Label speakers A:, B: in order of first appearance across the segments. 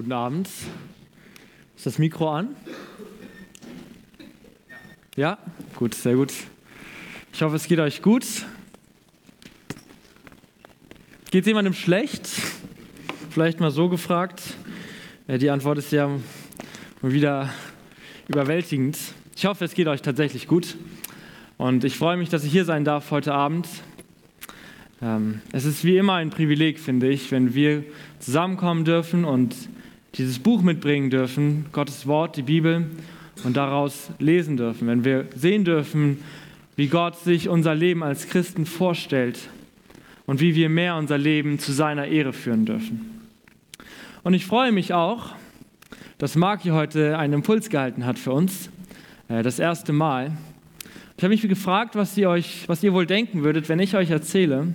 A: Guten Abend. Ist das Mikro an? Ja? Gut, sehr gut. Ich hoffe, es geht euch gut. Geht es jemandem schlecht? Vielleicht mal so gefragt. Die Antwort ist ja wieder überwältigend. Ich hoffe, es geht euch tatsächlich gut. Und ich freue mich, dass ich hier sein darf heute Abend. Ähm, es ist wie immer ein Privileg, finde ich, wenn wir zusammenkommen dürfen und dieses Buch mitbringen dürfen, Gottes Wort, die Bibel, und daraus lesen dürfen. Wenn wir sehen dürfen, wie Gott sich unser Leben als Christen vorstellt und wie wir mehr unser Leben zu seiner Ehre führen dürfen. Und ich freue mich auch, dass Marki heute einen Impuls gehalten hat für uns, äh, das erste Mal. Ich habe mich gefragt, was ihr, euch, was ihr wohl denken würdet, wenn ich euch erzähle,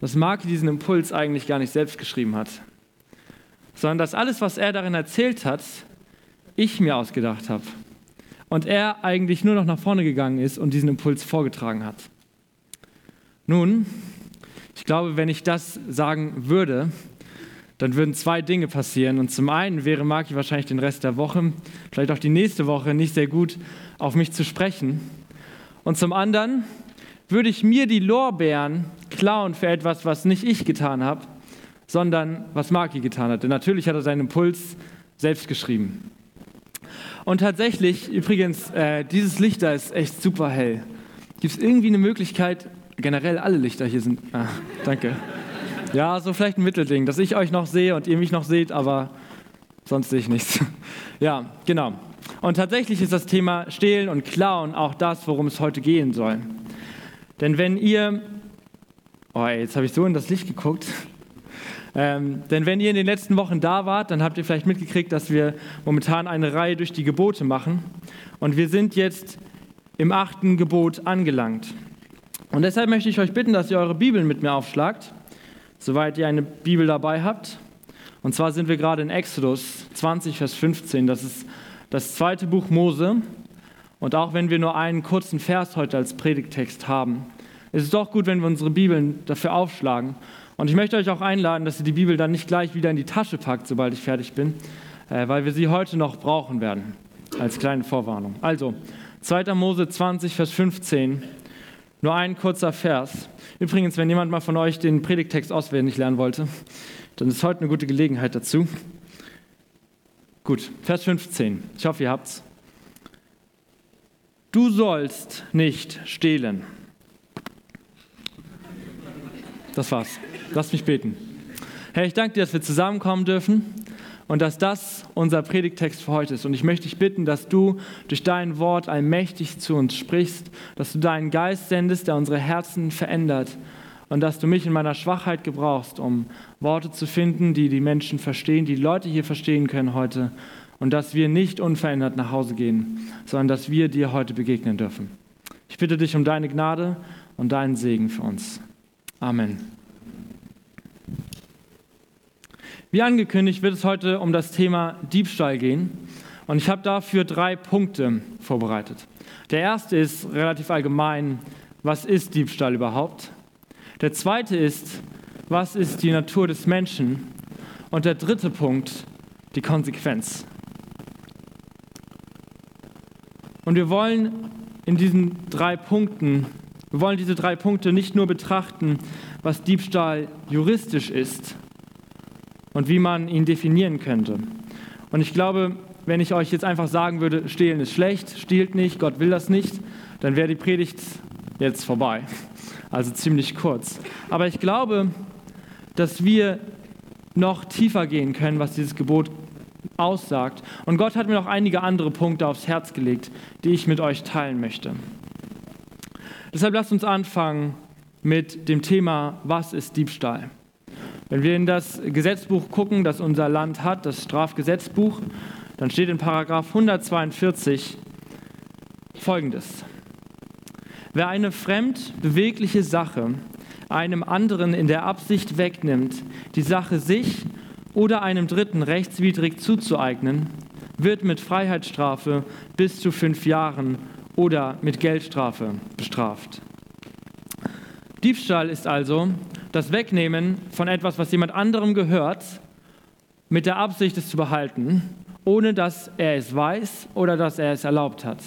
A: dass Marki diesen Impuls eigentlich gar nicht selbst geschrieben hat, sondern dass alles, was er darin erzählt hat, ich mir ausgedacht habe. Und er eigentlich nur noch nach vorne gegangen ist und diesen Impuls vorgetragen hat. Nun, ich glaube, wenn ich das sagen würde, dann würden zwei Dinge passieren. Und zum einen wäre Marki wahrscheinlich den Rest der Woche, vielleicht auch die nächste Woche, nicht sehr gut auf mich zu sprechen. Und zum anderen würde ich mir die Lorbeeren klauen für etwas, was nicht ich getan habe, sondern was Marki getan hat. Denn natürlich hat er seinen Impuls selbst geschrieben. Und tatsächlich, übrigens, äh, dieses Licht da ist echt super hell. Gibt es irgendwie eine Möglichkeit, generell alle Lichter hier sind. Ah, danke. Ja, so vielleicht ein Mittelding, dass ich euch noch sehe und ihr mich noch seht, aber sonst sehe ich nichts. Ja, genau. Und tatsächlich ist das Thema Stehlen und Klauen auch das, worum es heute gehen soll. Denn wenn ihr, oh, jetzt habe ich so in das Licht geguckt, ähm, denn wenn ihr in den letzten Wochen da wart, dann habt ihr vielleicht mitgekriegt, dass wir momentan eine Reihe durch die Gebote machen. Und wir sind jetzt im achten Gebot angelangt. Und deshalb möchte ich euch bitten, dass ihr eure Bibeln mit mir aufschlagt, soweit ihr eine Bibel dabei habt. Und zwar sind wir gerade in Exodus 20, Vers 15. Das ist das zweite Buch Mose. Und auch wenn wir nur einen kurzen Vers heute als Predigtext haben, ist es doch gut, wenn wir unsere Bibeln dafür aufschlagen und ich möchte euch auch einladen, dass ihr die Bibel dann nicht gleich wieder in die Tasche packt, sobald ich fertig bin, äh, weil wir sie heute noch brauchen werden, als kleine Vorwarnung. Also, 2. Mose 20, Vers 15, nur ein kurzer Vers. Übrigens, wenn jemand mal von euch den Predigtext auswendig lernen wollte, dann ist heute eine gute Gelegenheit dazu. Gut, Vers 15. Ich hoffe, ihr habt's. Du sollst nicht stehlen. Das war's. Lass mich beten. Herr, ich danke dir, dass wir zusammenkommen dürfen und dass das unser Predigtext für heute ist. Und ich möchte dich bitten, dass du durch dein Wort allmächtig zu uns sprichst, dass du deinen Geist sendest, der unsere Herzen verändert und dass du mich in meiner Schwachheit gebrauchst, um Worte zu finden, die die Menschen verstehen, die, die Leute hier verstehen können heute und dass wir nicht unverändert nach Hause gehen, sondern dass wir dir heute begegnen dürfen. Ich bitte dich um deine Gnade und deinen Segen für uns. Amen. Wie angekündigt wird es heute um das Thema Diebstahl gehen. Und ich habe dafür drei Punkte vorbereitet. Der erste ist relativ allgemein, was ist Diebstahl überhaupt? Der zweite ist, was ist die Natur des Menschen? Und der dritte Punkt, die Konsequenz. Und wir wollen in diesen drei Punkten, wir wollen diese drei Punkte nicht nur betrachten, was Diebstahl juristisch ist, und wie man ihn definieren könnte. Und ich glaube, wenn ich euch jetzt einfach sagen würde, stehlen ist schlecht, stiehlt nicht, Gott will das nicht, dann wäre die Predigt jetzt vorbei. Also ziemlich kurz. Aber ich glaube, dass wir noch tiefer gehen können, was dieses Gebot aussagt. Und Gott hat mir noch einige andere Punkte aufs Herz gelegt, die ich mit euch teilen möchte. Deshalb lasst uns anfangen mit dem Thema, was ist Diebstahl? Wenn wir in das Gesetzbuch gucken, das unser Land hat, das Strafgesetzbuch, dann steht in Paragraph 142 folgendes. Wer eine fremd bewegliche Sache einem anderen in der Absicht wegnimmt, die Sache sich oder einem Dritten rechtswidrig zuzueignen, wird mit Freiheitsstrafe bis zu fünf Jahren oder mit Geldstrafe bestraft. Diebstahl ist also das Wegnehmen von etwas, was jemand anderem gehört, mit der Absicht, es zu behalten, ohne dass er es weiß oder dass er es erlaubt hat.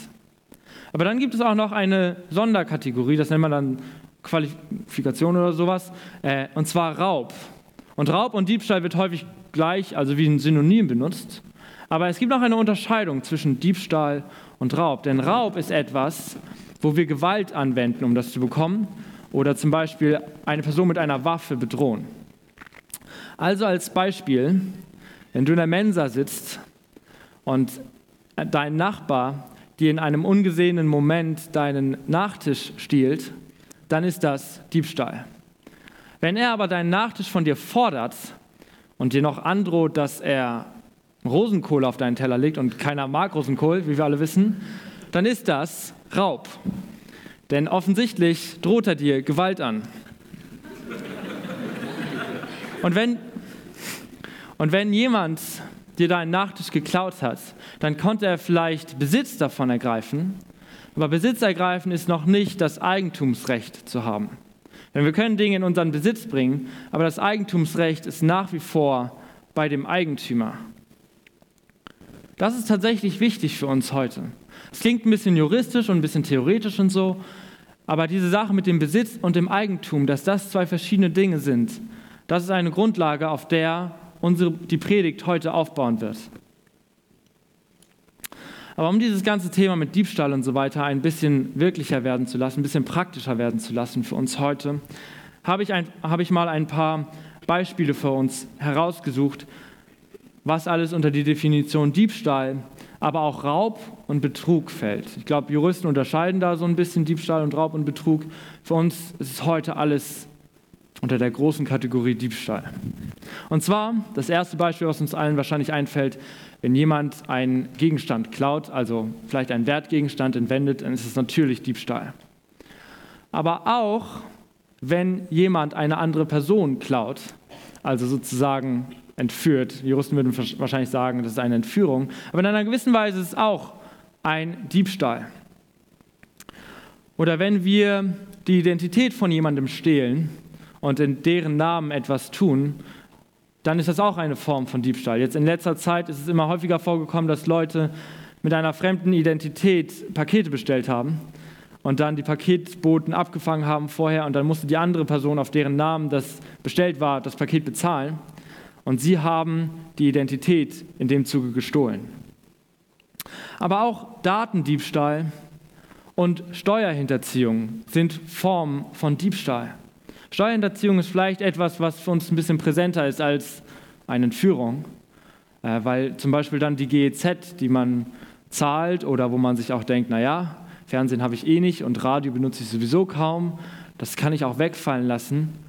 A: Aber dann gibt es auch noch eine Sonderkategorie, das nennt man dann Qualifikation oder sowas, äh, und zwar Raub. Und Raub und Diebstahl wird häufig gleich, also wie ein Synonym benutzt. Aber es gibt noch eine Unterscheidung zwischen Diebstahl und Raub. Denn Raub ist etwas, wo wir Gewalt anwenden, um das zu bekommen. Oder zum Beispiel eine Person mit einer Waffe bedrohen. Also als Beispiel, wenn du in der Mensa sitzt und dein Nachbar dir in einem ungesehenen Moment deinen Nachtisch stiehlt, dann ist das Diebstahl. Wenn er aber deinen Nachtisch von dir fordert und dir noch androht, dass er Rosenkohl auf deinen Teller legt und keiner mag Rosenkohl, wie wir alle wissen, dann ist das Raub. Denn offensichtlich droht er dir Gewalt an. Und wenn, und wenn jemand dir deinen Nachtisch geklaut hat, dann konnte er vielleicht Besitz davon ergreifen, aber Besitz ergreifen ist noch nicht das Eigentumsrecht zu haben. Denn wir können Dinge in unseren Besitz bringen, aber das Eigentumsrecht ist nach wie vor bei dem Eigentümer. Das ist tatsächlich wichtig für uns heute. Es klingt ein bisschen juristisch und ein bisschen theoretisch und so, aber diese Sache mit dem Besitz und dem Eigentum, dass das zwei verschiedene Dinge sind, das ist eine Grundlage, auf der unsere, die Predigt heute aufbauen wird. Aber um dieses ganze Thema mit Diebstahl und so weiter ein bisschen wirklicher werden zu lassen, ein bisschen praktischer werden zu lassen für uns heute, habe ich, ein, habe ich mal ein paar Beispiele für uns herausgesucht, was alles unter die Definition Diebstahl, aber auch Raub und Betrug fällt. Ich glaube, Juristen unterscheiden da so ein bisschen Diebstahl und Raub und Betrug. Für uns ist es heute alles unter der großen Kategorie Diebstahl. Und zwar, das erste Beispiel, was uns allen wahrscheinlich einfällt, wenn jemand einen Gegenstand klaut, also vielleicht einen Wertgegenstand entwendet, dann ist es natürlich Diebstahl. Aber auch, wenn jemand eine andere Person klaut, also sozusagen entführt, Juristen würden wahrscheinlich sagen, das ist eine Entführung, aber in einer gewissen Weise ist es auch ein Diebstahl. Oder wenn wir die Identität von jemandem stehlen, und in deren Namen etwas tun, dann ist das auch eine Form von Diebstahl. Jetzt in letzter Zeit ist es immer häufiger vorgekommen, dass Leute mit einer fremden Identität Pakete bestellt haben und dann die Paketboten abgefangen haben vorher und dann musste die andere Person, auf deren Namen das bestellt war, das Paket bezahlen. Und sie haben die Identität in dem Zuge gestohlen. Aber auch Datendiebstahl und Steuerhinterziehung sind Formen von Diebstahl. Steuerhinterziehung ist vielleicht etwas, was für uns ein bisschen präsenter ist als eine Entführung, äh, weil zum Beispiel dann die GEZ, die man zahlt oder wo man sich auch denkt, naja, Fernsehen habe ich eh nicht und Radio benutze ich sowieso kaum, das kann ich auch wegfallen lassen,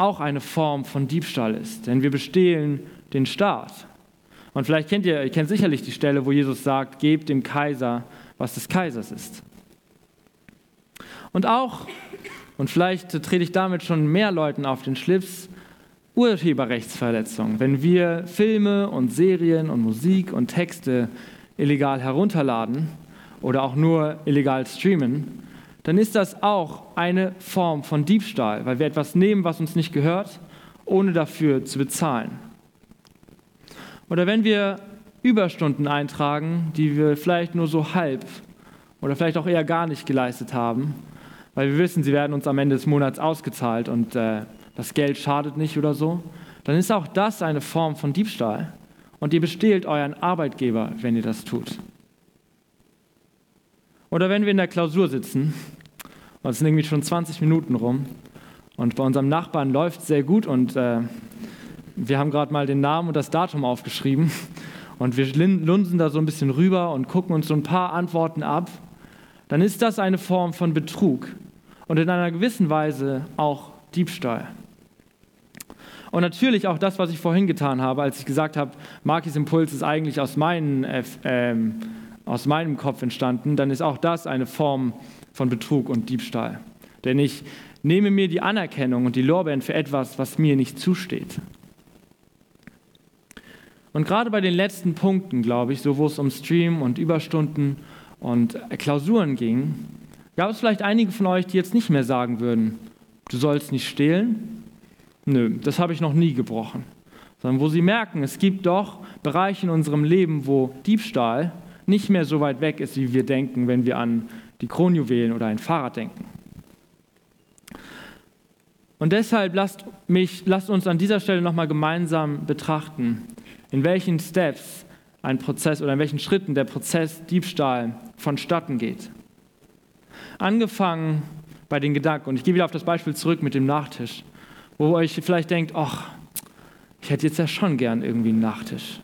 A: auch eine Form von Diebstahl ist. Denn wir bestehlen den Staat. Und vielleicht kennt ihr, ihr kennt sicherlich die Stelle, wo Jesus sagt, gebt dem Kaiser, was des Kaisers ist. Und auch und vielleicht trete ich damit schon mehr Leuten auf den Schlips, Urheberrechtsverletzung. Wenn wir Filme und Serien und Musik und Texte illegal herunterladen oder auch nur illegal streamen, dann ist das auch eine Form von Diebstahl, weil wir etwas nehmen, was uns nicht gehört, ohne dafür zu bezahlen. Oder wenn wir Überstunden eintragen, die wir vielleicht nur so halb oder vielleicht auch eher gar nicht geleistet haben, weil wir wissen, sie werden uns am Ende des Monats ausgezahlt und äh, das Geld schadet nicht oder so, dann ist auch das eine Form von Diebstahl. Und ihr bestehlt euren Arbeitgeber, wenn ihr das tut. Oder wenn wir in der Klausur sitzen und es sind irgendwie schon 20 Minuten rum und bei unserem Nachbarn läuft es sehr gut und äh, wir haben gerade mal den Namen und das Datum aufgeschrieben und wir lunsen da so ein bisschen rüber und gucken uns so ein paar Antworten ab dann ist das eine Form von Betrug und in einer gewissen Weise auch Diebstahl. Und natürlich auch das, was ich vorhin getan habe, als ich gesagt habe, Markis Impuls ist eigentlich aus, meinen, äh, ähm, aus meinem Kopf entstanden, dann ist auch das eine Form von Betrug und Diebstahl. Denn ich nehme mir die Anerkennung und die Lorbeeren für etwas, was mir nicht zusteht. Und gerade bei den letzten Punkten, glaube ich, so wo es um Stream und Überstunden und Klausuren ging, gab es vielleicht einige von euch, die jetzt nicht mehr sagen würden, du sollst nicht stehlen. Nö, das habe ich noch nie gebrochen. sondern wo sie merken, es gibt doch Bereiche in unserem Leben, wo Diebstahl nicht mehr so weit weg ist, wie wir denken, wenn wir an die Kronjuwelen oder ein Fahrrad denken. Und deshalb lasst, mich, lasst uns an dieser Stelle nochmal gemeinsam betrachten, in welchen Steps ein Prozess oder in welchen Schritten der Prozess Diebstahl vonstatten geht. Angefangen bei den Gedanken, und ich gehe wieder auf das Beispiel zurück mit dem Nachtisch, wo ihr euch vielleicht denkt, ach, ich hätte jetzt ja schon gern irgendwie einen Nachtisch.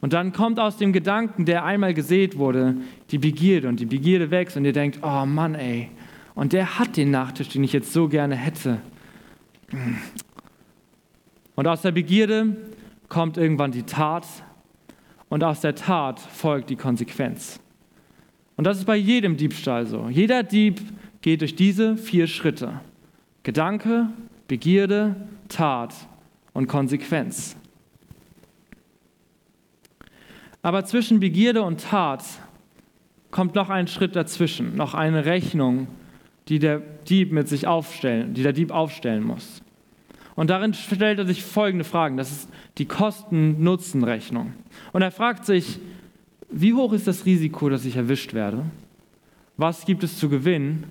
A: Und dann kommt aus dem Gedanken, der einmal gesät wurde, die Begierde und die Begierde wächst und ihr denkt, oh Mann, ey, und der hat den Nachtisch, den ich jetzt so gerne hätte. Und aus der Begierde kommt irgendwann die Tat und aus der Tat folgt die Konsequenz. Und das ist bei jedem Diebstahl so. Jeder Dieb geht durch diese vier Schritte. Gedanke, Begierde, Tat und Konsequenz. Aber zwischen Begierde und Tat kommt noch ein Schritt dazwischen, noch eine Rechnung, die der Dieb mit sich aufstellen, die der Dieb aufstellen muss. Und darin stellt er sich folgende Fragen. Das ist die Kosten-Nutzen-Rechnung. Und er fragt sich, wie hoch ist das Risiko, dass ich erwischt werde? Was gibt es zu gewinnen?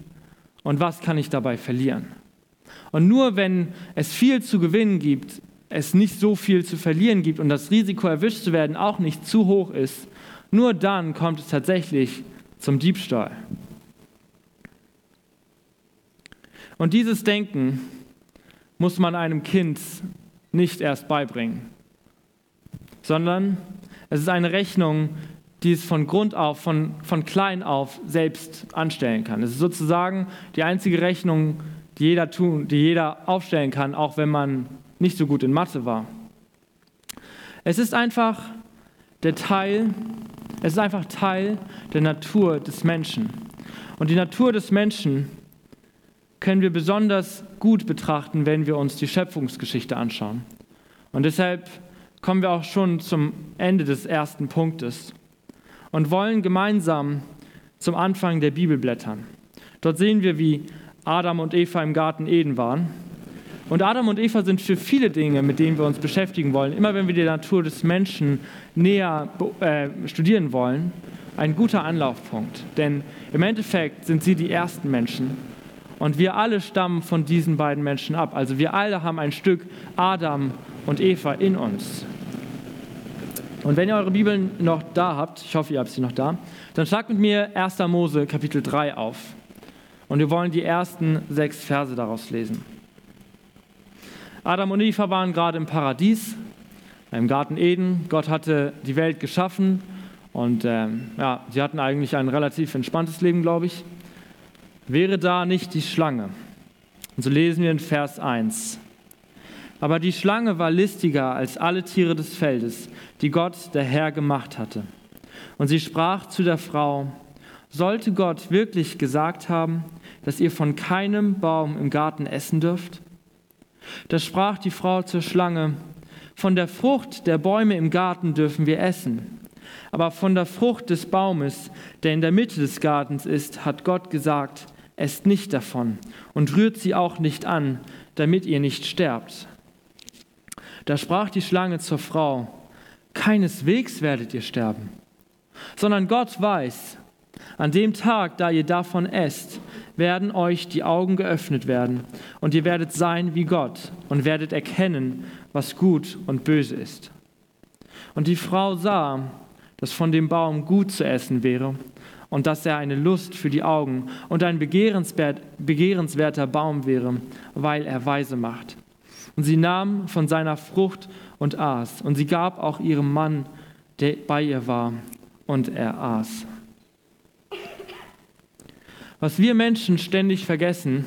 A: Und was kann ich dabei verlieren? Und nur wenn es viel zu gewinnen gibt, es nicht so viel zu verlieren gibt und das Risiko erwischt zu werden auch nicht zu hoch ist, nur dann kommt es tatsächlich zum Diebstahl. Und dieses Denken muss man einem Kind nicht erst beibringen, sondern es ist eine Rechnung, die es von Grund auf, von, von klein auf selbst anstellen kann. Es ist sozusagen die einzige Rechnung, die jeder, tun, die jeder aufstellen kann, auch wenn man nicht so gut in Mathe war. Es ist einfach der Teil, es ist einfach Teil der Natur des Menschen. Und die Natur des Menschen können wir besonders gut betrachten, wenn wir uns die Schöpfungsgeschichte anschauen. Und deshalb kommen wir auch schon zum Ende des ersten Punktes und wollen gemeinsam zum Anfang der Bibel blättern. Dort sehen wir, wie Adam und Eva im Garten Eden waren. Und Adam und Eva sind für viele Dinge, mit denen wir uns beschäftigen wollen, immer wenn wir die Natur des Menschen näher äh, studieren wollen, ein guter Anlaufpunkt. Denn im Endeffekt sind sie die ersten Menschen, und wir alle stammen von diesen beiden Menschen ab. Also wir alle haben ein Stück Adam und Eva in uns. Und wenn ihr eure Bibeln noch da habt, ich hoffe, ihr habt sie noch da, dann schlagt mit mir 1. Mose Kapitel 3 auf. Und wir wollen die ersten sechs Verse daraus lesen. Adam und Eva waren gerade im Paradies, im Garten Eden. Gott hatte die Welt geschaffen und ähm, ja, sie hatten eigentlich ein relativ entspanntes Leben, glaube ich. Wäre da nicht die Schlange? Und so lesen wir in Vers 1. Aber die Schlange war listiger als alle Tiere des Feldes, die Gott, der Herr, gemacht hatte. Und sie sprach zu der Frau, sollte Gott wirklich gesagt haben, dass ihr von keinem Baum im Garten essen dürft? Da sprach die Frau zur Schlange, von der Frucht der Bäume im Garten dürfen wir essen, aber von der Frucht des Baumes, der in der Mitte des Gartens ist, hat Gott gesagt, esst nicht davon und rührt sie auch nicht an, damit ihr nicht sterbt. Da sprach die Schlange zur Frau, keineswegs werdet ihr sterben, sondern Gott weiß, an dem Tag, da ihr davon esst, werden euch die Augen geöffnet werden und ihr werdet sein wie Gott und werdet erkennen, was gut und böse ist. Und die Frau sah, dass von dem Baum gut zu essen wäre und dass er eine Lust für die Augen und ein begehrenswert, begehrenswerter Baum wäre, weil er weise macht. Und sie nahm von seiner Frucht und aß, und sie gab auch ihrem Mann, der bei ihr war, und er aß. Was wir Menschen ständig vergessen,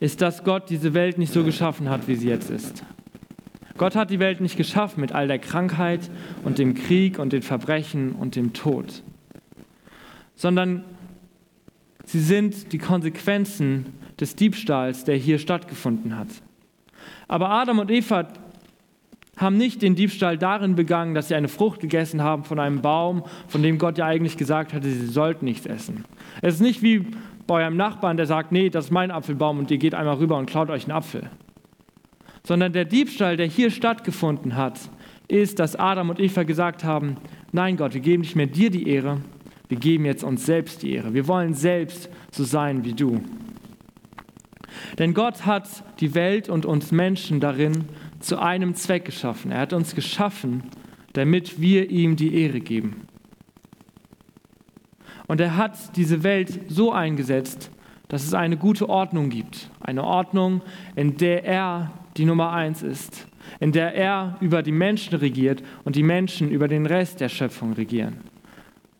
A: ist, dass Gott diese Welt nicht so geschaffen hat, wie sie jetzt ist. Gott hat die Welt nicht geschaffen mit all der Krankheit und dem Krieg und den Verbrechen und dem Tod sondern sie sind die Konsequenzen des Diebstahls, der hier stattgefunden hat. Aber Adam und Eva haben nicht den Diebstahl darin begangen, dass sie eine Frucht gegessen haben von einem Baum, von dem Gott ja eigentlich gesagt hatte, sie sollten nichts essen. Es ist nicht wie bei eurem Nachbarn, der sagt, nee, das ist mein Apfelbaum und ihr geht einmal rüber und klaut euch einen Apfel. sondern der Diebstahl, der hier stattgefunden hat, ist, dass Adam und Eva gesagt haben, nein Gott, wir geben nicht mehr dir die Ehre, wir geben jetzt uns selbst die Ehre. Wir wollen selbst so sein wie du. Denn Gott hat die Welt und uns Menschen darin zu einem Zweck geschaffen. Er hat uns geschaffen, damit wir ihm die Ehre geben. Und er hat diese Welt so eingesetzt, dass es eine gute Ordnung gibt. Eine Ordnung, in der er die Nummer eins ist, in der er über die Menschen regiert und die Menschen über den Rest der Schöpfung regieren.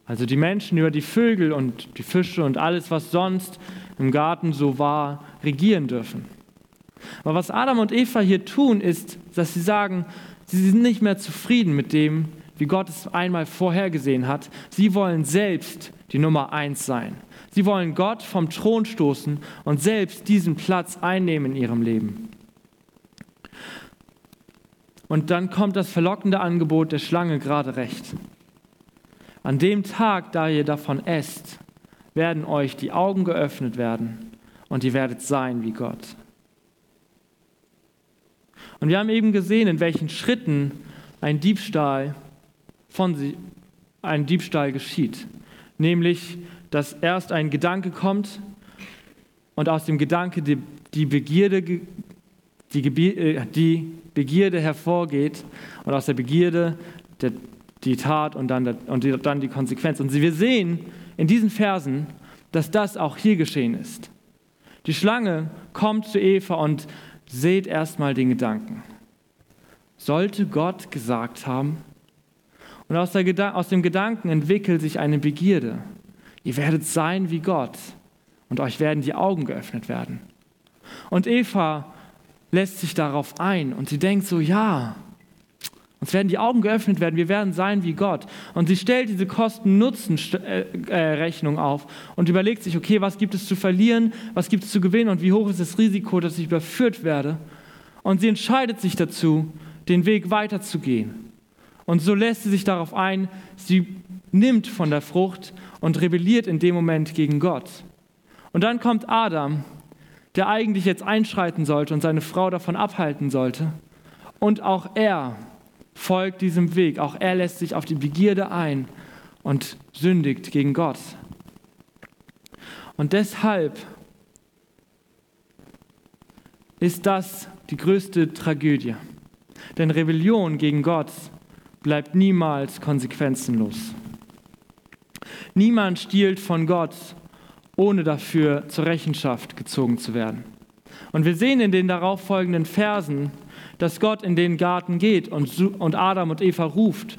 A: Also die Menschen über die Vögel und die Fische und alles, was sonst im Garten so war, regieren dürfen. Aber was Adam und Eva hier tun, ist, dass sie sagen, sie sind nicht mehr zufrieden mit dem, wie Gott es einmal vorhergesehen hat. Sie wollen selbst die Nummer eins sein. Sie wollen Gott vom Thron stoßen und selbst diesen Platz einnehmen in ihrem Leben. Und dann kommt das verlockende Angebot der Schlange gerade recht. An dem Tag, da ihr davon esst, werden euch die Augen geöffnet werden und ihr werdet sein wie Gott. Und wir haben eben gesehen, in welchen Schritten ein Diebstahl von sie, ein Diebstahl geschieht. Nämlich, dass erst ein Gedanke kommt und aus dem Gedanke die, die Begierde, die, äh, die Begierde hervorgeht und aus der Begierde der, die Tat und dann, und die, dann die Konsequenz. Und wir sehen in diesen Versen, dass das auch hier geschehen ist. Die Schlange kommt zu Eva und seht erstmal den Gedanken. Sollte Gott gesagt haben? Und aus, der, aus dem Gedanken entwickelt sich eine Begierde. Ihr werdet sein wie Gott und euch werden die Augen geöffnet werden. Und Eva lässt sich darauf ein und sie denkt so, ja, uns werden die Augen geöffnet werden, wir werden sein wie Gott. Und sie stellt diese Kosten-Nutzen-Rechnung auf und überlegt sich, okay, was gibt es zu verlieren, was gibt es zu gewinnen und wie hoch ist das Risiko, dass ich überführt werde. Und sie entscheidet sich dazu, den Weg weiterzugehen. Und so lässt sie sich darauf ein, sie nimmt von der Frucht und rebelliert in dem Moment gegen Gott. Und dann kommt Adam, der eigentlich jetzt einschreiten sollte und seine Frau davon abhalten sollte. Und auch er folgt diesem Weg. Auch er lässt sich auf die Begierde ein und sündigt gegen Gott. Und deshalb ist das die größte Tragödie. Denn Rebellion gegen Gott bleibt niemals konsequenzenlos. Niemand stiehlt von Gott, ohne dafür zur Rechenschaft gezogen zu werden. Und wir sehen in den darauffolgenden Versen, dass Gott in den Garten geht und, und Adam und Eva ruft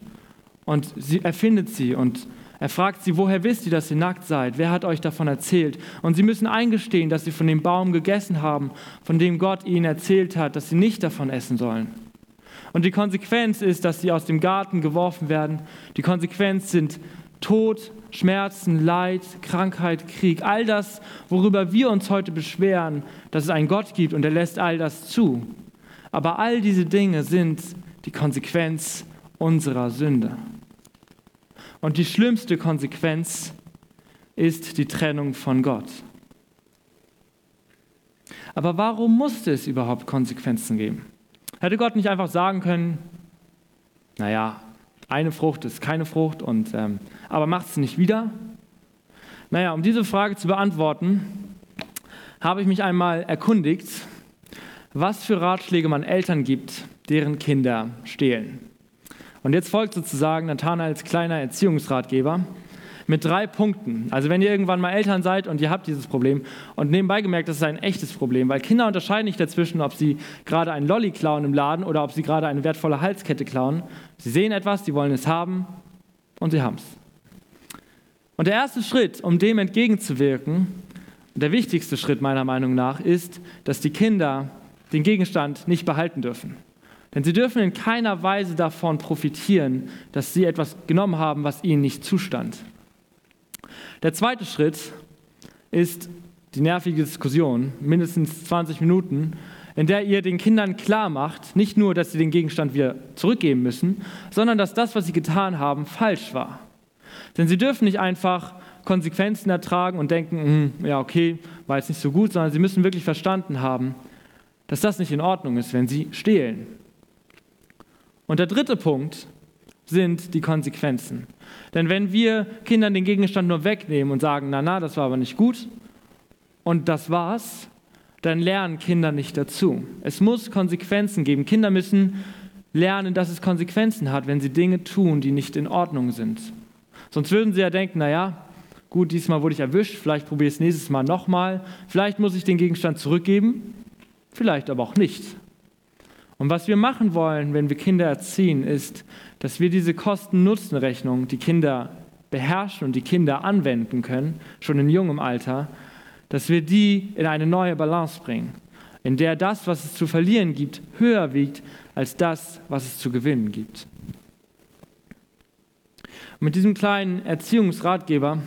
A: und sie, er findet sie und er fragt sie, woher wisst ihr, dass ihr nackt seid? Wer hat euch davon erzählt? Und sie müssen eingestehen, dass sie von dem Baum gegessen haben, von dem Gott ihnen erzählt hat, dass sie nicht davon essen sollen. Und die Konsequenz ist, dass sie aus dem Garten geworfen werden. Die Konsequenz sind Tod, Schmerzen, Leid, Krankheit, Krieg. All das, worüber wir uns heute beschweren, dass es einen Gott gibt und er lässt all das zu. Aber all diese Dinge sind die Konsequenz unserer Sünde. Und die schlimmste Konsequenz ist die Trennung von Gott. Aber warum musste es überhaupt Konsequenzen geben? Hätte Gott nicht einfach sagen können, naja, eine Frucht ist keine Frucht, und, ähm, aber macht es nicht wieder? Naja, um diese Frage zu beantworten, habe ich mich einmal erkundigt was für Ratschläge man Eltern gibt, deren Kinder stehlen. Und jetzt folgt sozusagen Nathanael als kleiner Erziehungsratgeber mit drei Punkten. Also wenn ihr irgendwann mal Eltern seid und ihr habt dieses Problem und nebenbei gemerkt, das ist ein echtes Problem, weil Kinder unterscheiden nicht dazwischen, ob sie gerade einen Lolli klauen im Laden oder ob sie gerade eine wertvolle Halskette klauen. Sie sehen etwas, sie wollen es haben und sie haben es. Und der erste Schritt, um dem entgegenzuwirken, der wichtigste Schritt meiner Meinung nach, ist, dass die Kinder den Gegenstand nicht behalten dürfen. Denn sie dürfen in keiner Weise davon profitieren, dass sie etwas genommen haben, was ihnen nicht zustand. Der zweite Schritt ist die nervige Diskussion, mindestens 20 Minuten, in der ihr den Kindern klar macht, nicht nur, dass sie den Gegenstand wieder zurückgeben müssen, sondern dass das, was sie getan haben, falsch war. Denn sie dürfen nicht einfach Konsequenzen ertragen und denken, hm, ja, okay, war jetzt nicht so gut, sondern sie müssen wirklich verstanden haben, dass das nicht in Ordnung ist, wenn sie stehlen. Und der dritte Punkt sind die Konsequenzen. Denn wenn wir Kindern den Gegenstand nur wegnehmen und sagen, na na, das war aber nicht gut und das war's, dann lernen Kinder nicht dazu. Es muss Konsequenzen geben. Kinder müssen lernen, dass es Konsequenzen hat, wenn sie Dinge tun, die nicht in Ordnung sind. Sonst würden sie ja denken, naja, gut, diesmal wurde ich erwischt, vielleicht probiere ich es nächstes Mal nochmal, vielleicht muss ich den Gegenstand zurückgeben, vielleicht aber auch nicht. Und was wir machen wollen, wenn wir Kinder erziehen, ist, dass wir diese Kosten-Nutzen-Rechnung, die Kinder beherrschen und die Kinder anwenden können, schon in jungem Alter, dass wir die in eine neue Balance bringen, in der das, was es zu verlieren gibt, höher wiegt als das, was es zu gewinnen gibt. Und mit diesem kleinen Erziehungsratgeber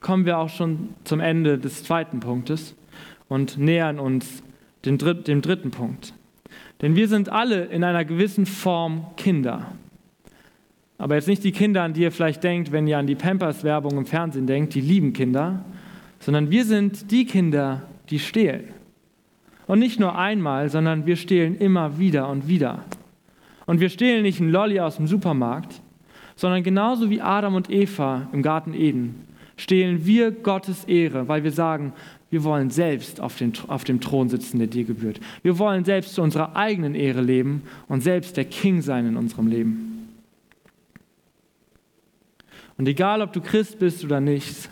A: kommen wir auch schon zum Ende des zweiten Punktes und nähern uns dem, dritten Punkt. Denn wir sind alle in einer gewissen Form Kinder. Aber jetzt nicht die Kinder, an die ihr vielleicht denkt, wenn ihr an die Pampers-Werbung im Fernsehen denkt, die lieben Kinder, sondern wir sind die Kinder, die stehlen. Und nicht nur einmal, sondern wir stehlen immer wieder und wieder. Und wir stehlen nicht einen Lolli aus dem Supermarkt, sondern genauso wie Adam und Eva im Garten Eden stehlen wir Gottes Ehre, weil wir sagen, wir wollen selbst auf, den, auf dem Thron sitzen, der dir gebührt. Wir wollen selbst zu unserer eigenen Ehre leben und selbst der King sein in unserem Leben. Und egal, ob du Christ bist oder nicht,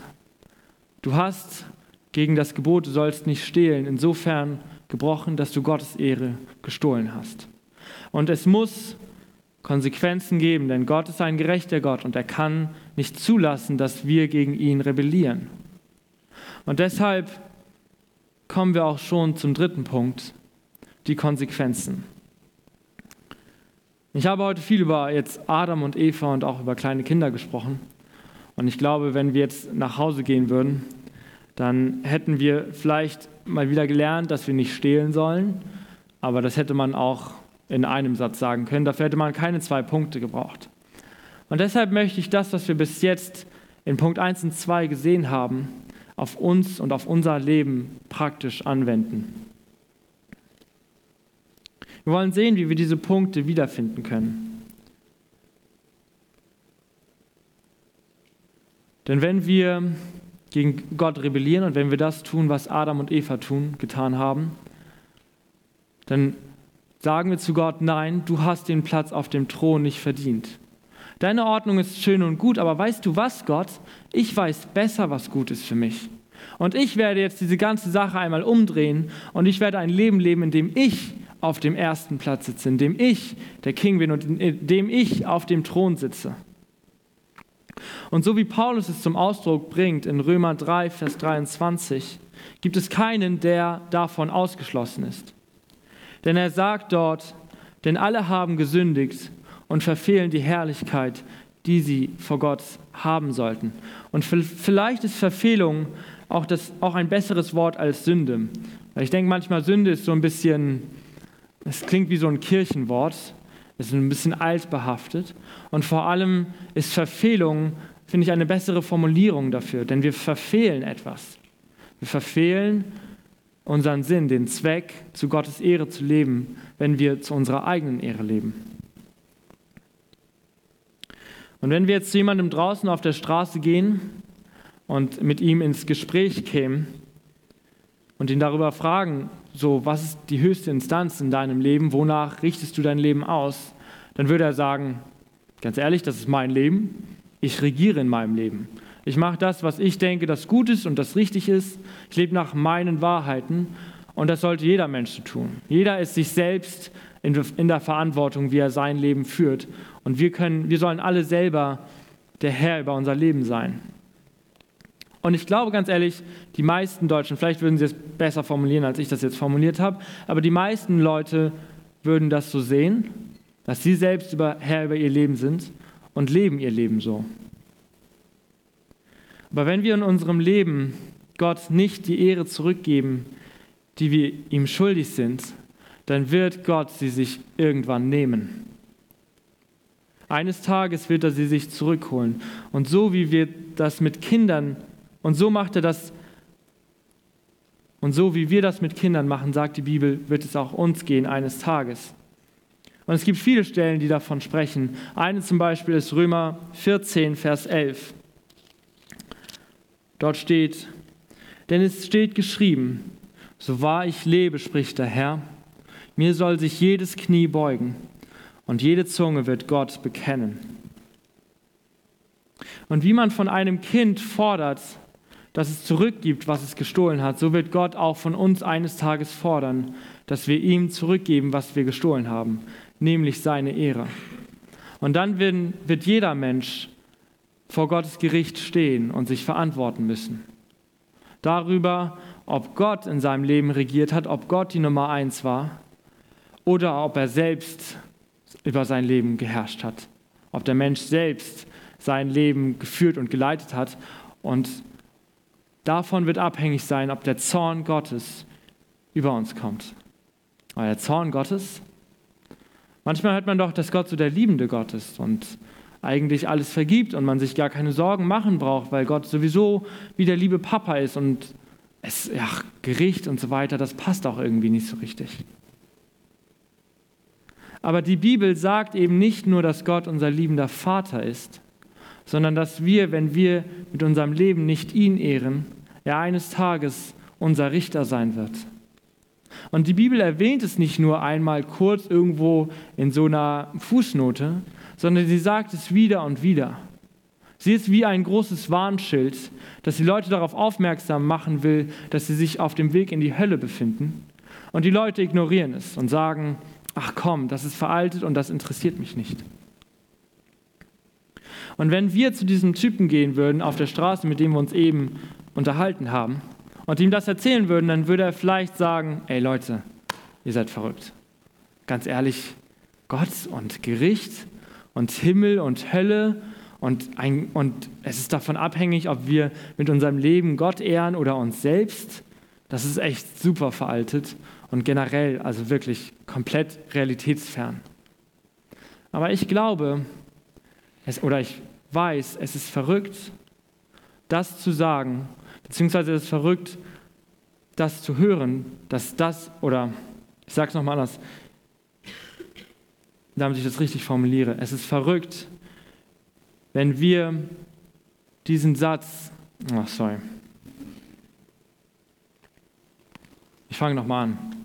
A: du hast gegen das Gebot, du sollst nicht stehlen, insofern gebrochen, dass du Gottes Ehre gestohlen hast. Und es muss Konsequenzen geben, denn Gott ist ein gerechter Gott und er kann nicht zulassen, dass wir gegen ihn rebellieren. Und deshalb kommen wir auch schon zum dritten Punkt, die Konsequenzen. Ich habe heute viel über jetzt Adam und Eva und auch über kleine Kinder gesprochen. Und ich glaube, wenn wir jetzt nach Hause gehen würden, dann hätten wir vielleicht mal wieder gelernt, dass wir nicht stehlen sollen. Aber das hätte man auch in einem Satz sagen können. Dafür hätte man keine zwei Punkte gebraucht. Und deshalb möchte ich das, was wir bis jetzt in Punkt 1 und 2 gesehen haben, auf uns und auf unser Leben praktisch anwenden. Wir wollen sehen, wie wir diese Punkte wiederfinden können. Denn wenn wir gegen Gott rebellieren und wenn wir das tun, was Adam und Eva tun, getan haben, dann sagen wir zu Gott, nein, du hast den Platz auf dem Thron nicht verdient. Deine Ordnung ist schön und gut, aber weißt du was, Gott? Ich weiß besser, was gut ist für mich. Und ich werde jetzt diese ganze Sache einmal umdrehen und ich werde ein Leben leben, in dem ich auf dem ersten Platz sitze, in dem ich der King bin und in dem ich auf dem Thron sitze. Und so wie Paulus es zum Ausdruck bringt in Römer 3, Vers 23, gibt es keinen, der davon ausgeschlossen ist. Denn er sagt dort, denn alle haben gesündigt und verfehlen die Herrlichkeit, die sie vor Gott haben sollten. Und vielleicht ist Verfehlung auch, das, auch ein besseres Wort als Sünde. Ich denke manchmal, Sünde ist so ein bisschen, es klingt wie so ein Kirchenwort, es ist ein bisschen altbehaftet. Und vor allem ist Verfehlung, finde ich, eine bessere Formulierung dafür, denn wir verfehlen etwas. Wir verfehlen unseren Sinn, den Zweck, zu Gottes Ehre zu leben, wenn wir zu unserer eigenen Ehre leben. Und wenn wir jetzt zu jemandem draußen auf der Straße gehen und mit ihm ins Gespräch kämen und ihn darüber fragen, so, was ist die höchste Instanz in deinem Leben, wonach richtest du dein Leben aus, dann würde er sagen, ganz ehrlich, das ist mein Leben, ich regiere in meinem Leben. Ich mache das, was ich denke, das gut ist und das richtig ist. Ich lebe nach meinen Wahrheiten und das sollte jeder Mensch tun. Jeder ist sich selbst in der Verantwortung, wie er sein Leben führt. Und wir, können, wir sollen alle selber der Herr über unser Leben sein. Und ich glaube ganz ehrlich, die meisten Deutschen, vielleicht würden sie es besser formulieren, als ich das jetzt formuliert habe, aber die meisten Leute würden das so sehen, dass sie selbst über, Herr über ihr Leben sind und leben ihr Leben so. Aber wenn wir in unserem Leben Gott nicht die Ehre zurückgeben, die wir ihm schuldig sind, dann wird Gott sie sich irgendwann nehmen. Eines Tages wird er sie sich zurückholen. Und so wie wir das mit Kindern, und so macht er das Und so wie wir das mit Kindern machen, sagt die Bibel, wird es auch uns gehen eines Tages. Und es gibt viele Stellen, die davon sprechen. Eine zum Beispiel ist Römer 14, Vers 11. Dort steht, denn es steht geschrieben, so wahr ich lebe, spricht der Herr, mir soll sich jedes Knie beugen und jede Zunge wird Gott bekennen. Und wie man von einem Kind fordert, dass es zurückgibt, was es gestohlen hat, so wird Gott auch von uns eines Tages fordern, dass wir ihm zurückgeben, was wir gestohlen haben, nämlich seine Ehre. Und dann wird jeder Mensch vor Gottes Gericht stehen und sich verantworten müssen. Darüber, ob Gott in seinem Leben regiert hat, ob Gott die Nummer eins war oder ob er selbst über sein Leben geherrscht hat, ob der Mensch selbst sein Leben geführt und geleitet hat. Und davon wird abhängig sein, ob der Zorn Gottes über uns kommt. Aber der Zorn Gottes, manchmal hört man doch, dass Gott so der liebende Gott ist und eigentlich alles vergibt und man sich gar keine Sorgen machen braucht, weil Gott sowieso wie der liebe Papa ist und es, ja, Gericht und so weiter, das passt auch irgendwie nicht so richtig. Aber die Bibel sagt eben nicht nur, dass Gott unser liebender Vater ist, sondern dass wir, wenn wir mit unserem Leben nicht ihn ehren, er eines Tages unser Richter sein wird. Und die Bibel erwähnt es nicht nur einmal kurz irgendwo in so einer Fußnote, sondern sie sagt es wieder und wieder. Sie ist wie ein großes Warnschild, das die Leute darauf aufmerksam machen will, dass sie sich auf dem Weg in die Hölle befinden. Und die Leute ignorieren es und sagen, ach komm, das ist veraltet und das interessiert mich nicht. Und wenn wir zu diesem Typen gehen würden auf der Straße, mit dem wir uns eben unterhalten haben, und ihm das erzählen würden, dann würde er vielleicht sagen, ey Leute, ihr seid verrückt. Ganz ehrlich, Gott und Gericht und Himmel und Hölle und, ein, und es ist davon abhängig, ob wir mit unserem Leben Gott ehren oder uns selbst. Das ist echt super veraltet und generell, also wirklich komplett realitätsfern. Aber ich glaube, es, oder ich weiß, es ist verrückt, das zu sagen, beziehungsweise es ist verrückt, das zu hören, dass das, oder ich sage es nochmal anders, damit ich das richtig formuliere, es ist verrückt, wenn wir diesen Satz, oh, sorry, ich fange nochmal an,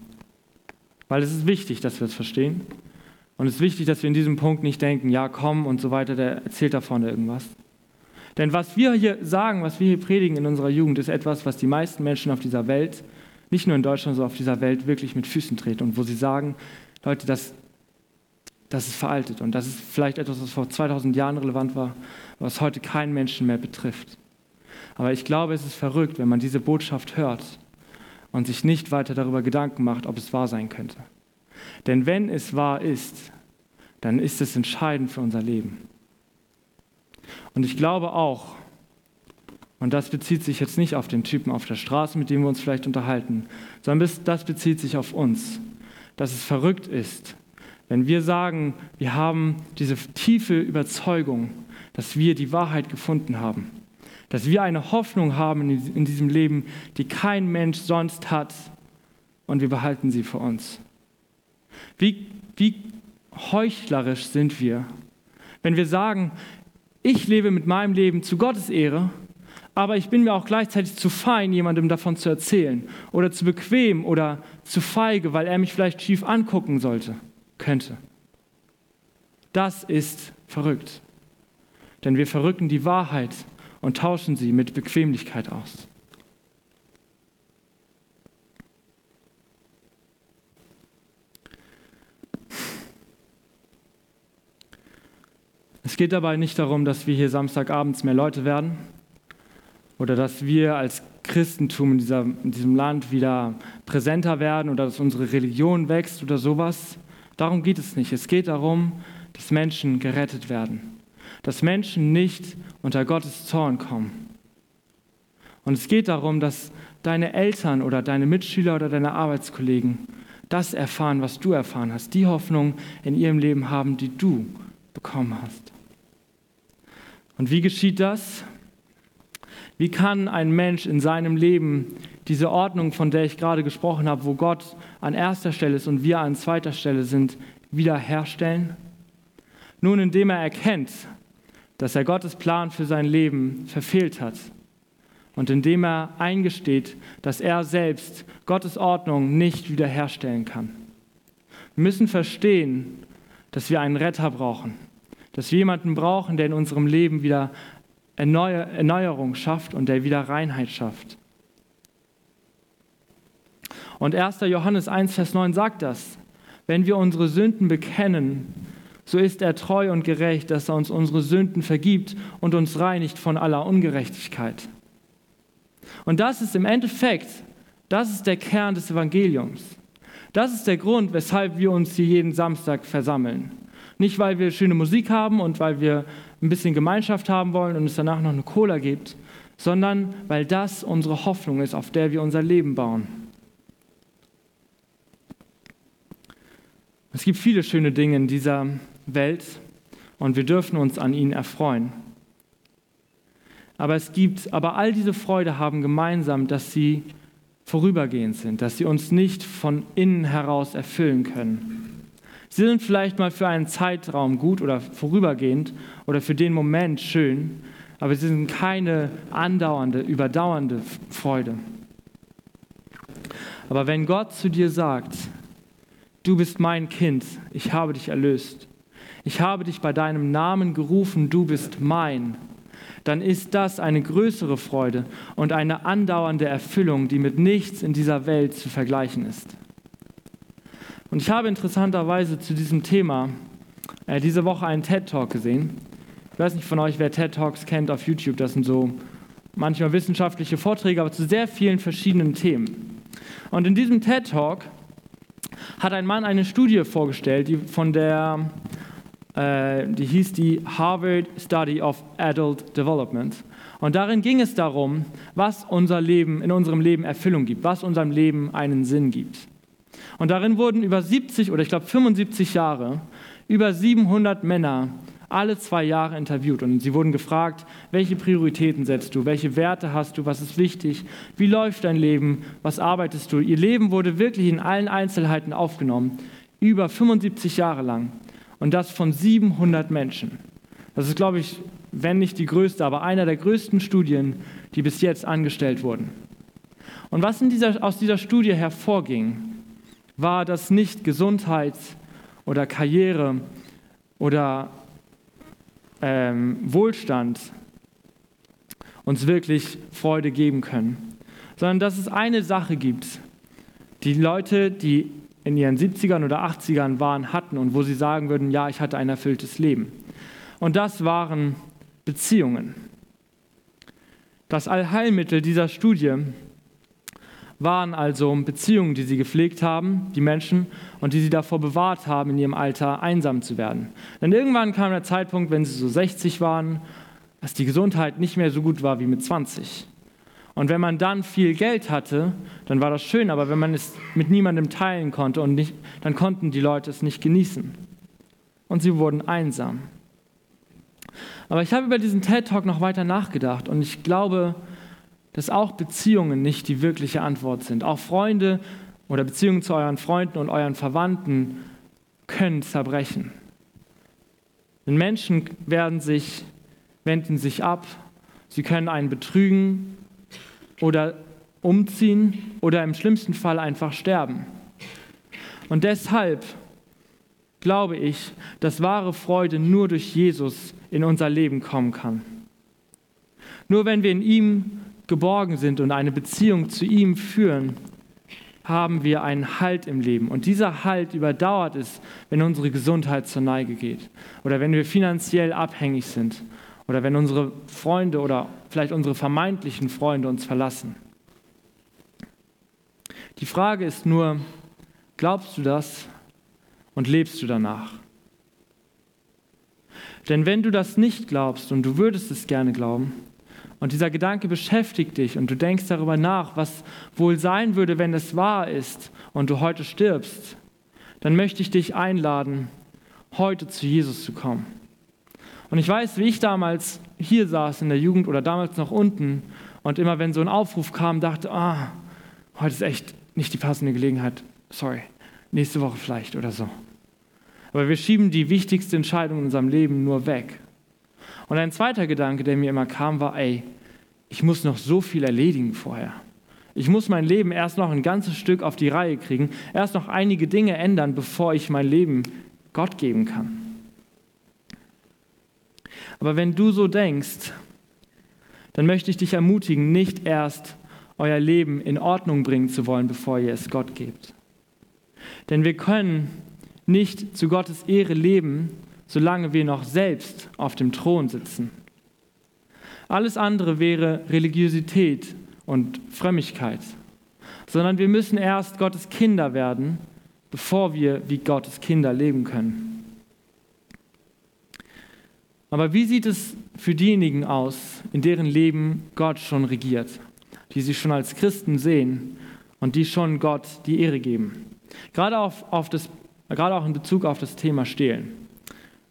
A: weil es ist wichtig, dass wir es verstehen. Und es ist wichtig, dass wir in diesem Punkt nicht denken, ja, komm und so weiter, der erzählt da vorne irgendwas. Denn was wir hier sagen, was wir hier predigen in unserer Jugend, ist etwas, was die meisten Menschen auf dieser Welt, nicht nur in Deutschland, sondern auf dieser Welt wirklich mit Füßen treten und wo sie sagen, Leute, das, das ist veraltet und das ist vielleicht etwas, was vor 2000 Jahren relevant war, was heute keinen Menschen mehr betrifft. Aber ich glaube, es ist verrückt, wenn man diese Botschaft hört und sich nicht weiter darüber Gedanken macht, ob es wahr sein könnte. Denn wenn es wahr ist, dann ist es entscheidend für unser Leben. Und ich glaube auch, und das bezieht sich jetzt nicht auf den Typen auf der Straße, mit dem wir uns vielleicht unterhalten, sondern das bezieht sich auf uns, dass es verrückt ist, wenn wir sagen, wir haben diese tiefe Überzeugung, dass wir die Wahrheit gefunden haben, dass wir eine Hoffnung haben in diesem Leben, die kein Mensch sonst hat, und wir behalten sie für uns. Wie, wie heuchlerisch sind wir, wenn wir sagen, ich lebe mit meinem Leben zu Gottes Ehre, aber ich bin mir auch gleichzeitig zu fein, jemandem davon zu erzählen oder zu bequem oder zu feige, weil er mich vielleicht schief angucken sollte, könnte. Das ist verrückt. Denn wir verrücken die Wahrheit und tauschen sie mit Bequemlichkeit aus. Es geht dabei nicht darum, dass wir hier Samstagabends mehr Leute werden oder dass wir als Christentum in, dieser, in diesem Land wieder präsenter werden oder dass unsere Religion wächst oder sowas. Darum geht es nicht. Es geht darum, dass Menschen gerettet werden, dass Menschen nicht unter Gottes Zorn kommen. Und es geht darum, dass deine Eltern oder deine Mitschüler oder deine Arbeitskollegen das erfahren, was du erfahren hast, die Hoffnung in ihrem Leben haben, die du bekommen hast. Und wie geschieht das? Wie kann ein Mensch in seinem Leben diese Ordnung, von der ich gerade gesprochen habe, wo Gott an erster Stelle ist und wir an zweiter Stelle sind, wiederherstellen? Nun, indem er erkennt, dass er Gottes Plan für sein Leben verfehlt hat und indem er eingesteht, dass er selbst Gottes Ordnung nicht wiederherstellen kann. Wir müssen verstehen, dass wir einen Retter brauchen, dass wir jemanden brauchen, der in unserem Leben wieder Erneuerung schafft und der wieder Reinheit schafft. Und 1. Johannes 1, Vers 9 sagt das. Wenn wir unsere Sünden bekennen, so ist er treu und gerecht, dass er uns unsere Sünden vergibt und uns reinigt von aller Ungerechtigkeit. Und das ist im Endeffekt, das ist der Kern des Evangeliums. Das ist der Grund, weshalb wir uns hier jeden Samstag versammeln. Nicht, weil wir schöne Musik haben und weil wir ein bisschen Gemeinschaft haben wollen und es danach noch eine Cola gibt, sondern weil das unsere Hoffnung ist, auf der wir unser Leben bauen. Es gibt viele schöne Dinge in dieser Welt und wir dürfen uns an ihnen erfreuen. Aber es gibt, aber all diese Freude haben gemeinsam, dass sie vorübergehend sind, dass sie uns nicht von innen heraus erfüllen können. Sie sind vielleicht mal für einen Zeitraum gut oder vorübergehend oder für den Moment schön, aber sie sind keine andauernde, überdauernde Freude. Aber wenn Gott zu dir sagt, du bist mein Kind, ich habe dich erlöst, ich habe dich bei deinem Namen gerufen, du bist mein, dann ist das eine größere Freude und eine andauernde Erfüllung, die mit nichts in dieser Welt zu vergleichen ist. Und ich habe interessanterweise zu diesem Thema äh, diese Woche einen TED-Talk gesehen. Ich weiß nicht von euch, wer TED-Talks kennt auf YouTube. Das sind so manchmal wissenschaftliche Vorträge, aber zu sehr vielen verschiedenen Themen. Und in diesem TED-Talk hat ein Mann eine Studie vorgestellt, die von der äh, die hieß die Harvard Study of Adult Development. Und darin ging es darum, was unser Leben, in unserem Leben Erfüllung gibt, was unserem Leben einen Sinn gibt. Und darin wurden über 70 oder ich glaube 75 Jahre über 700 Männer alle zwei Jahre interviewt und sie wurden gefragt, welche Prioritäten setzt du, welche Werte hast du, was ist wichtig, wie läuft dein Leben, was arbeitest du. Ihr Leben wurde wirklich in allen Einzelheiten aufgenommen, über 75 Jahre lang und das von 700 Menschen. Das ist, glaube ich, wenn nicht die größte, aber einer der größten Studien, die bis jetzt angestellt wurden. Und was dieser, aus dieser Studie hervorging, war, dass nicht Gesundheit oder Karriere oder ähm, Wohlstand uns wirklich Freude geben können, sondern dass es eine Sache gibt, die Leute, die in ihren 70ern oder 80ern waren, hatten und wo sie sagen würden, ja, ich hatte ein erfülltes Leben. Und das waren Beziehungen. Das Allheilmittel dieser Studie waren also Beziehungen, die sie gepflegt haben, die Menschen, und die sie davor bewahrt haben, in ihrem Alter einsam zu werden. Denn irgendwann kam der Zeitpunkt, wenn sie so 60 waren, dass die Gesundheit nicht mehr so gut war wie mit 20. Und wenn man dann viel Geld hatte, dann war das schön, aber wenn man es mit niemandem teilen konnte und nicht, dann konnten die Leute es nicht genießen. Und sie wurden einsam. Aber ich habe über diesen TED Talk noch weiter nachgedacht und ich glaube, dass auch Beziehungen nicht die wirkliche Antwort sind. Auch Freunde oder Beziehungen zu euren Freunden und euren Verwandten können zerbrechen. Denn Menschen werden sich, wenden sich ab, sie können einen betrügen, oder umziehen oder im schlimmsten Fall einfach sterben. Und deshalb glaube ich, dass wahre Freude nur durch Jesus in unser Leben kommen kann. Nur wenn wir in ihm geborgen sind und eine Beziehung zu ihm führen, haben wir einen Halt im Leben. Und dieser Halt überdauert es, wenn unsere Gesundheit zur Neige geht oder wenn wir finanziell abhängig sind oder wenn unsere Freunde oder vielleicht unsere vermeintlichen Freunde uns verlassen. Die Frage ist nur, glaubst du das und lebst du danach? Denn wenn du das nicht glaubst und du würdest es gerne glauben, und dieser Gedanke beschäftigt dich und du denkst darüber nach, was wohl sein würde, wenn es wahr ist und du heute stirbst, dann möchte ich dich einladen, heute zu Jesus zu kommen Und ich weiß, wie ich damals hier saß in der Jugend oder damals noch unten und immer wenn so ein Aufruf kam, dachte, ah, heute ist echt nicht die passende Gelegenheit. Sorry, nächste Woche vielleicht oder so. Aber wir schieben die wichtigste Entscheidung in unserem Leben nur weg. Und ein zweiter Gedanke, der mir immer kam, war, ey, ich muss noch so viel erledigen vorher. Ich muss mein Leben erst noch ein ganzes Stück auf die Reihe kriegen, erst noch einige Dinge ändern, bevor ich mein Leben Gott geben kann. Aber wenn du so denkst, dann möchte ich dich ermutigen, nicht erst euer Leben in Ordnung bringen zu wollen, bevor ihr es Gott gebt. Denn wir können nicht zu Gottes Ehre leben, solange wir noch selbst auf dem Thron sitzen. Alles andere wäre Religiosität und Frömmigkeit, sondern wir müssen erst Gottes Kinder werden, bevor wir wie Gottes Kinder leben können. Aber wie sieht es für diejenigen aus, in deren Leben Gott schon regiert, die sich schon als Christen sehen und die schon Gott die Ehre geben? Gerade, auf, auf das, gerade auch in Bezug auf das Thema Stehlen.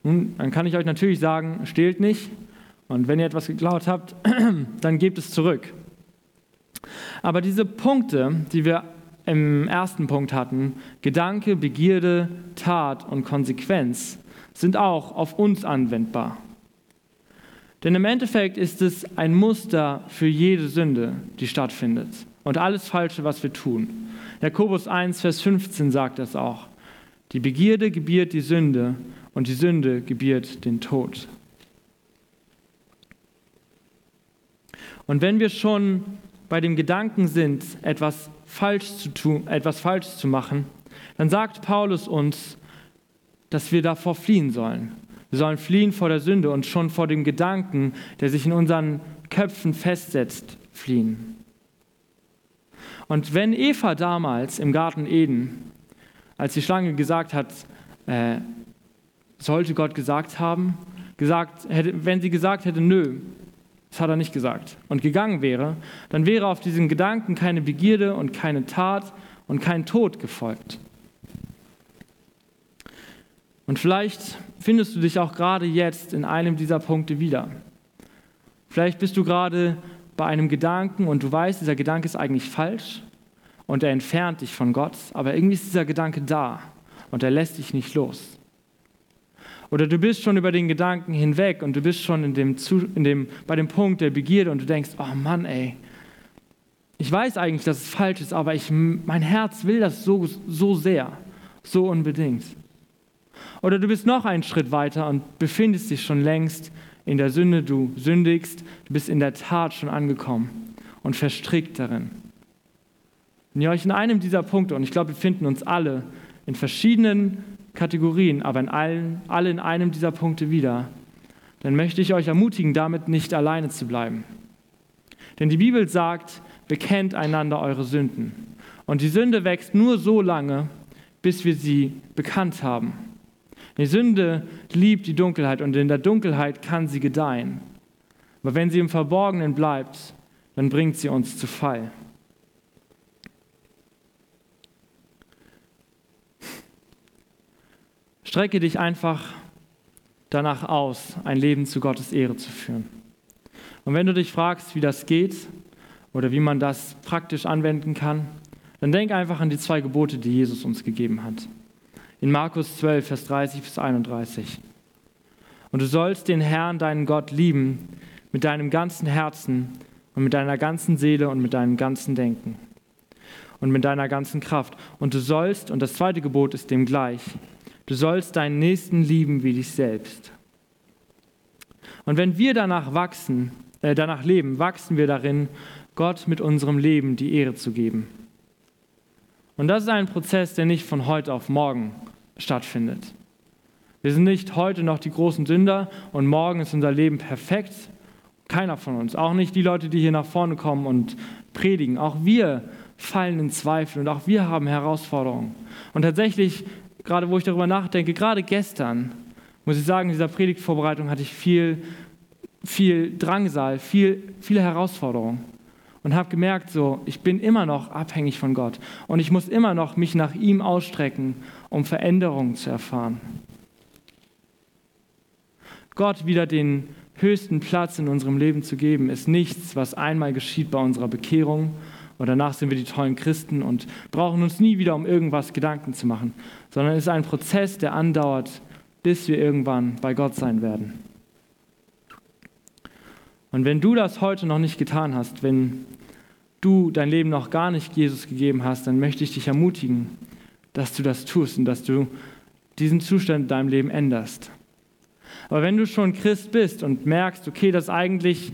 A: Nun, dann kann ich euch natürlich sagen, stehlt nicht. Und wenn ihr etwas geklaut habt, dann gebt es zurück. Aber diese Punkte, die wir im ersten Punkt hatten, Gedanke, Begierde, Tat und Konsequenz, sind auch auf uns anwendbar. Denn im Endeffekt ist es ein Muster für jede Sünde, die stattfindet und alles Falsche, was wir tun. Jakobus 1, Vers 15 sagt das auch. Die Begierde gebiert die Sünde und die Sünde gebiert den Tod. Und wenn wir schon bei dem Gedanken sind, etwas falsch zu tun, etwas falsch zu machen, dann sagt Paulus uns, dass wir davor fliehen sollen. Wir sollen fliehen vor der Sünde und schon vor dem Gedanken, der sich in unseren Köpfen festsetzt, fliehen. Und wenn Eva damals im Garten Eden, als die Schlange gesagt hat, äh, sollte Gott gesagt haben, gesagt, hätte, wenn sie gesagt hätte, nö, das hat er nicht gesagt, und gegangen wäre, dann wäre auf diesen Gedanken keine Begierde und keine Tat und kein Tod gefolgt. Und vielleicht findest du dich auch gerade jetzt in einem dieser Punkte wieder. Vielleicht bist du gerade bei einem Gedanken und du weißt, dieser Gedanke ist eigentlich falsch und er entfernt dich von Gott, aber irgendwie ist dieser Gedanke da und er lässt dich nicht los. Oder du bist schon über den Gedanken hinweg und du bist schon in dem, in dem, bei dem Punkt der Begierde und du denkst, oh Mann, ey, ich weiß eigentlich, dass es falsch ist, aber ich, mein Herz will das so, so sehr, so unbedingt. Oder du bist noch einen Schritt weiter und befindest dich schon längst in der Sünde, du sündigst, du bist in der Tat schon angekommen und verstrickt darin. Wenn ihr euch in einem dieser Punkte, und ich glaube, wir finden uns alle in verschiedenen Kategorien, aber in allen, alle in einem dieser Punkte wieder, dann möchte ich euch ermutigen, damit nicht alleine zu bleiben. Denn die Bibel sagt, bekennt einander eure Sünden. Und die Sünde wächst nur so lange, bis wir sie bekannt haben. Die Sünde liebt die Dunkelheit und in der Dunkelheit kann sie gedeihen. Aber wenn sie im Verborgenen bleibt, dann bringt sie uns zu Fall. Strecke dich einfach danach aus, ein Leben zu Gottes Ehre zu führen. Und wenn du dich fragst, wie das geht oder wie man das praktisch anwenden kann, dann denk einfach an die zwei Gebote, die Jesus uns gegeben hat in Markus 12, Vers 30 bis 31. Und du sollst den Herrn, deinen Gott, lieben mit deinem ganzen Herzen und mit deiner ganzen Seele und mit deinem ganzen Denken und mit deiner ganzen Kraft. Und du sollst, und das zweite Gebot ist dem gleich, du sollst deinen Nächsten lieben wie dich selbst. Und wenn wir danach wachsen, äh, danach leben, wachsen wir darin, Gott mit unserem Leben die Ehre zu geben. Und das ist ein Prozess, der nicht von heute auf morgen stattfindet. Wir sind nicht heute noch die großen Sünder und morgen ist unser Leben perfekt. Keiner von uns, auch nicht die Leute, die hier nach vorne kommen und predigen. Auch wir fallen in Zweifel und auch wir haben Herausforderungen. Und tatsächlich, gerade wo ich darüber nachdenke, gerade gestern, muss ich sagen, in dieser Predigtvorbereitung hatte ich viel, viel Drangsal, viel, viele Herausforderungen und habe gemerkt, so, ich bin immer noch abhängig von Gott und ich muss immer noch mich nach ihm ausstrecken, um Veränderungen zu erfahren. Gott wieder den höchsten Platz in unserem Leben zu geben, ist nichts, was einmal geschieht bei unserer Bekehrung und danach sind wir die tollen Christen und brauchen uns nie wieder um irgendwas Gedanken zu machen, sondern es ist ein Prozess, der andauert, bis wir irgendwann bei Gott sein werden. Und wenn du das heute noch nicht getan hast, wenn du dein Leben noch gar nicht Jesus gegeben hast, dann möchte ich dich ermutigen, dass du das tust und dass du diesen Zustand in deinem Leben änderst. Aber wenn du schon Christ bist und merkst, okay, das ist eigentlich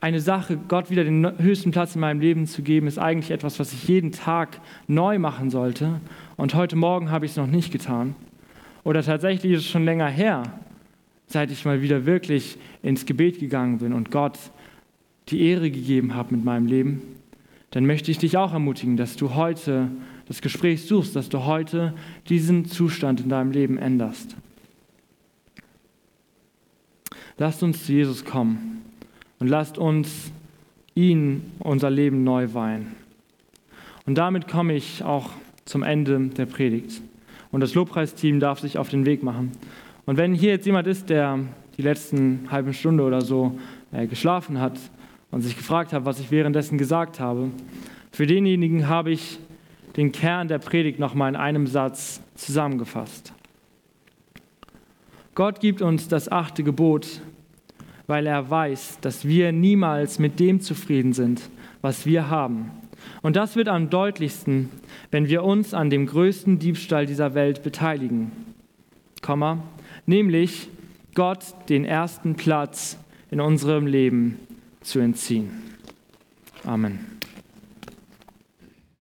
A: eine Sache, Gott wieder den höchsten Platz in meinem Leben zu geben, ist eigentlich etwas, was ich jeden Tag neu machen sollte. Und heute Morgen habe ich es noch nicht getan. Oder tatsächlich ist es schon länger her, seit ich mal wieder wirklich ins Gebet gegangen bin und Gott die Ehre gegeben habe mit meinem Leben. Dann möchte ich dich auch ermutigen, dass du heute das Gespräch suchst, dass du heute diesen Zustand in deinem Leben änderst. Lasst uns zu Jesus kommen und lasst uns ihn unser Leben neu weihen. Und damit komme ich auch zum Ende der Predigt. Und das Lobpreisteam darf sich auf den Weg machen. Und wenn hier jetzt jemand ist, der die letzten halbe Stunde oder so äh, geschlafen hat und sich gefragt hat, was ich währenddessen gesagt habe, für denjenigen habe ich den Kern der Predigt nochmal in einem Satz zusammengefasst. Gott gibt uns das achte Gebot, weil er weiß, dass wir niemals mit dem zufrieden sind, was wir haben. Und das wird am deutlichsten, wenn wir uns an dem größten Diebstahl dieser Welt beteiligen, nämlich Gott den ersten Platz in unserem Leben zu entziehen. Amen.